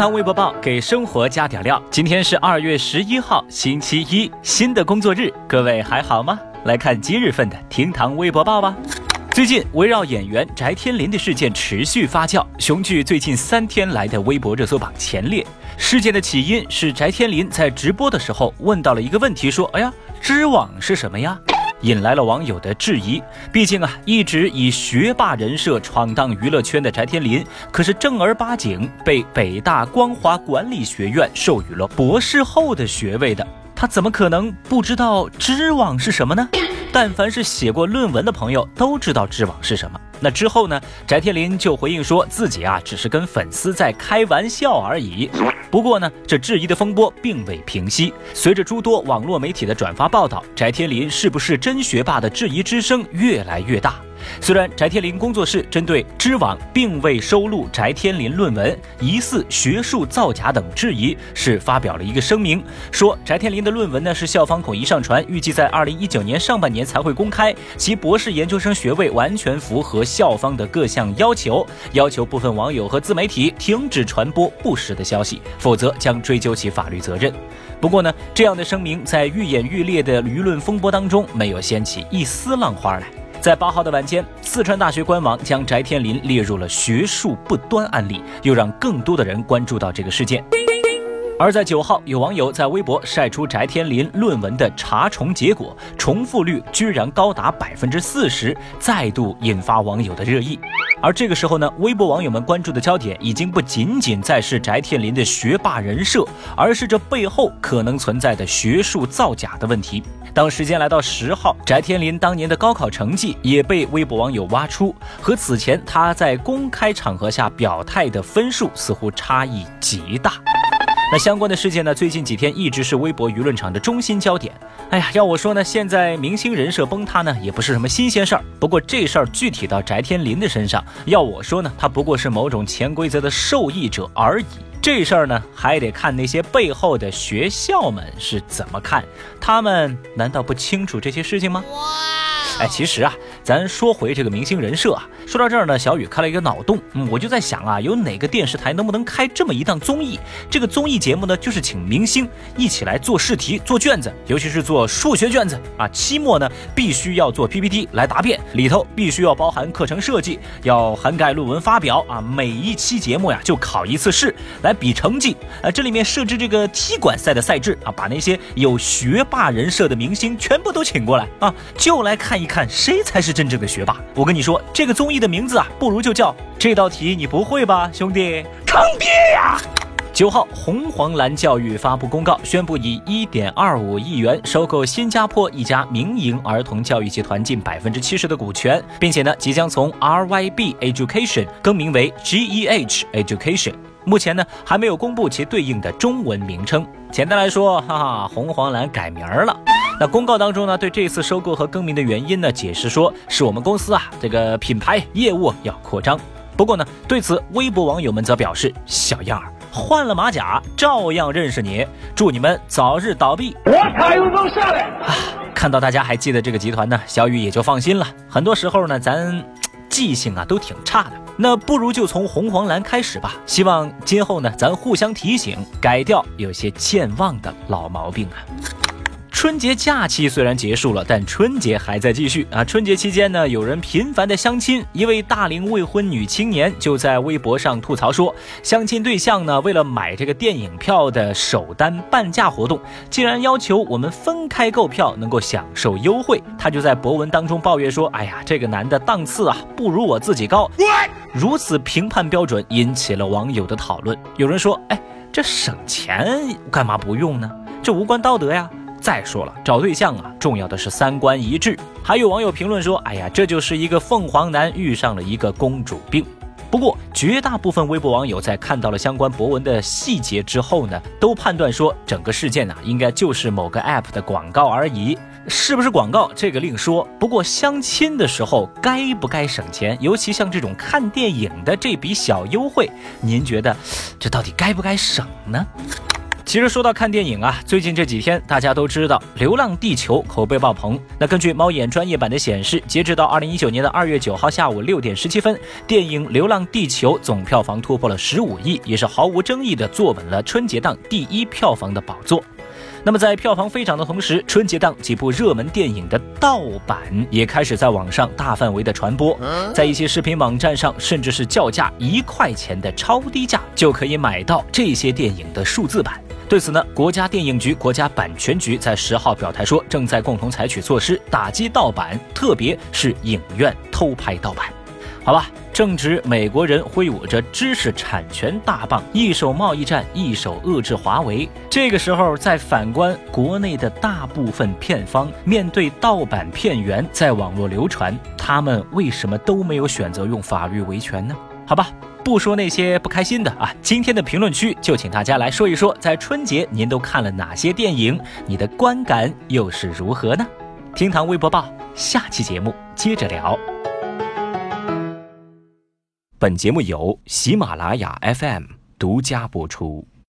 堂微博报给生活加点料。今天是二月十一号，星期一，新的工作日，各位还好吗？来看今日份的厅堂微博报吧。最近围绕演员翟天临的事件持续发酵，雄踞最近三天来的微博热搜榜前列。事件的起因是翟天临在直播的时候问到了一个问题，说：“哎呀，知网是什么呀？”引来了网友的质疑。毕竟啊，一直以学霸人设闯荡娱乐圈的翟天临，可是正儿八经被北大光华管理学院授予了博士后的学位的，他怎么可能不知道知网是什么呢？但凡是写过论文的朋友都知道知网是什么。那之后呢？翟天临就回应说自己啊，只是跟粉丝在开玩笑而已。不过呢，这质疑的风波并未平息。随着诸多网络媒体的转发报道，翟天临是不是真学霸的质疑之声越来越大。虽然翟天临工作室针对知网并未收录翟天临论文疑似学术造假等质疑，是发表了一个声明，说翟天临的论文呢是校方统一上传，预计在二零一九年上半年才会公开，其博士研究生学位完全符合校方的各项要求，要求部分网友和自媒体停止传播不实的消息，否则将追究其法律责任。不过呢，这样的声明在愈演愈烈的舆论风波当中没有掀起一丝浪花来。在八号的晚间，四川大学官网将翟天临列入了学术不端案例，又让更多的人关注到这个事件。而在九号，有网友在微博晒出翟天临论文的查重结果，重复率居然高达百分之四十，再度引发网友的热议。而这个时候呢，微博网友们关注的焦点已经不仅仅在是翟天临的学霸人设，而是这背后可能存在的学术造假的问题。当时间来到十号，翟天临当年的高考成绩也被微博网友挖出，和此前他在公开场合下表态的分数似乎差异极大。那相关的事件呢？最近几天一直是微博舆论场的中心焦点。哎呀，要我说呢，现在明星人设崩塌呢，也不是什么新鲜事儿。不过这事儿具体到翟天临的身上，要我说呢，他不过是某种潜规则的受益者而已。这事儿呢，还得看那些背后的学校们是怎么看。他们难道不清楚这些事情吗？哎，其实啊，咱说回这个明星人设啊，说到这儿呢，小雨开了一个脑洞，嗯，我就在想啊，有哪个电视台能不能开这么一档综艺？这个综艺节目呢，就是请明星一起来做试题、做卷子，尤其是做数学卷子啊，期末呢必须要做 PPT 来答辩，里头必须要包含课程设计，要涵盖论文发表啊，每一期节目呀就考一次试来比成绩，呃，这里面设置这个踢馆赛的赛制啊，把那些有学霸人设的明星全部都请过来啊，就来看一。看谁才是真正的学霸？我跟你说，这个综艺的名字啊，不如就叫这道题你不会吧，兄弟，坑爹呀！九号，红黄蓝教育发布公告，宣布以一点二五亿元收购新加坡一家民营儿童教育集团近百分之七十的股权，并且呢，即将从 RYB Education 更名为 GEH Education。目前呢，还没有公布其对应的中文名称。简单来说，哈哈，红黄蓝改名儿了。那公告当中呢，对这次收购和更名的原因呢，解释说是我们公司啊这个品牌业务要扩张。不过呢，对此微博网友们则表示，小样儿换了马甲照样认识你，祝你们早日倒闭。我卡又能上来啊！看到大家还记得这个集团呢，小雨也就放心了。很多时候呢，咱记性啊都挺差的，那不如就从红黄蓝开始吧。希望今后呢，咱互相提醒，改掉有些健忘的老毛病啊。春节假期虽然结束了，但春节还在继续啊！春节期间呢，有人频繁的相亲。一位大龄未婚女青年就在微博上吐槽说，相亲对象呢，为了买这个电影票的首单半价活动，竟然要求我们分开购票能够享受优惠。她就在博文当中抱怨说：“哎呀，这个男的档次啊，不如我自己高。”如此评判标准引起了网友的讨论。有人说：“哎，这省钱干嘛不用呢？这无关道德呀。”再说了，找对象啊，重要的是三观一致。还有网友评论说：“哎呀，这就是一个凤凰男遇上了一个公主病。”不过，绝大部分微博网友在看到了相关博文的细节之后呢，都判断说整个事件呢，应该就是某个 app 的广告而已。是不是广告，这个另说。不过相亲的时候该不该省钱？尤其像这种看电影的这笔小优惠，您觉得这到底该不该省呢？其实说到看电影啊，最近这几天大家都知道《流浪地球》口碑爆棚。那根据猫眼专业版的显示，截止到二零一九年的二月九号下午六点十七分，电影《流浪地球》总票房突破了十五亿，也是毫无争议的坐稳了春节档第一票房的宝座。那么在票房飞涨的同时，春节档几部热门电影的盗版也开始在网上大范围的传播，在一些视频网站上，甚至是叫价一块钱的超低价就可以买到这些电影的数字版。对此呢，国家电影局、国家版权局在十号表态说，正在共同采取措施打击盗版，特别是影院偷拍盗版。好吧，正值美国人挥舞着知识产权大棒，一手贸易战，一手遏制华为。这个时候，再反观国内的大部分片方，面对盗版片源在网络流传，他们为什么都没有选择用法律维权呢？好吧。不说那些不开心的啊，今天的评论区就请大家来说一说，在春节您都看了哪些电影？你的观感又是如何呢？厅堂微博报，下期节目接着聊。本节目由喜马拉雅 FM 独家播出。